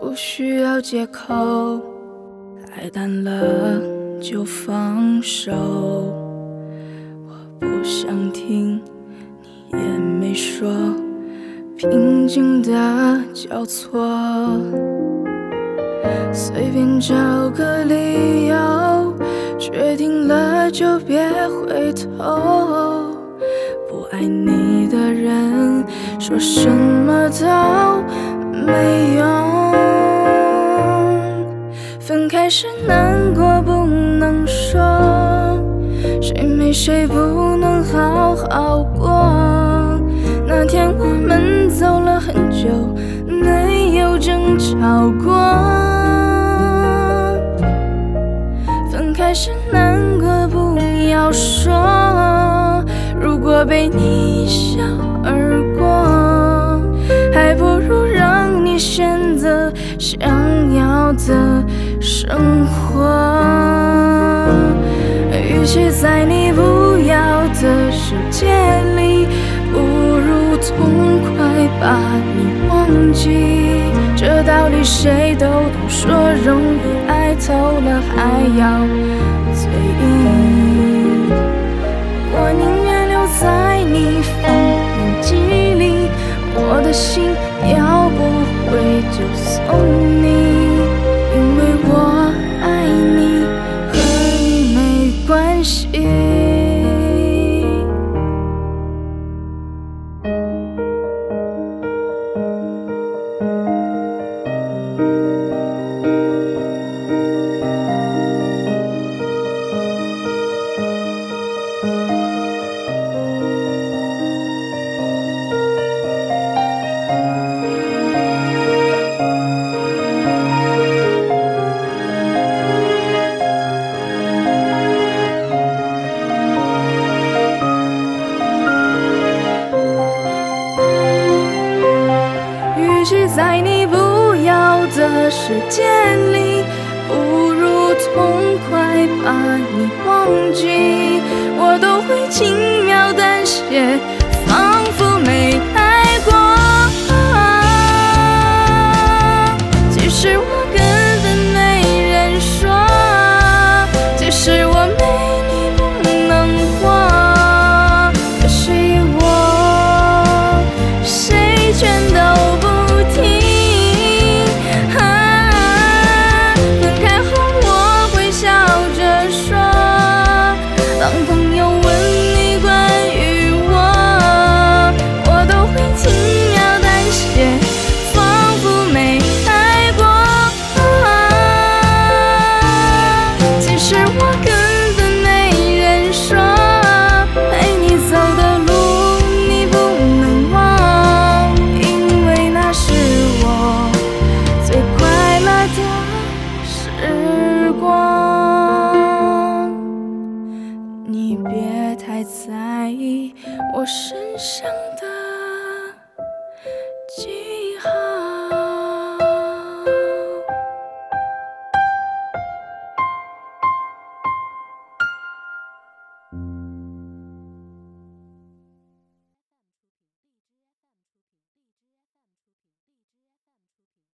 不需要借口，爱淡了就放手。我不想听，你也没说，平静的交错，随便找个理由，决定了就别回头。不爱你的人，说什么都没用。分开时难过不能说，谁没谁不能好好过。那天我们好过。分开时难过不要说，如果被你一笑而过，还不如让你选择想要的生活。与其在你不要的世界里，不如痛快把你忘记。这道理谁都懂，说容易，爱透了还要嘴硬。我宁愿留在你封印记忆里，我的心要不回就送你，因为我爱你，和你没关系。在你不要的世界里，不如痛快把你忘记。我都会轻描淡写，别太在意我身上的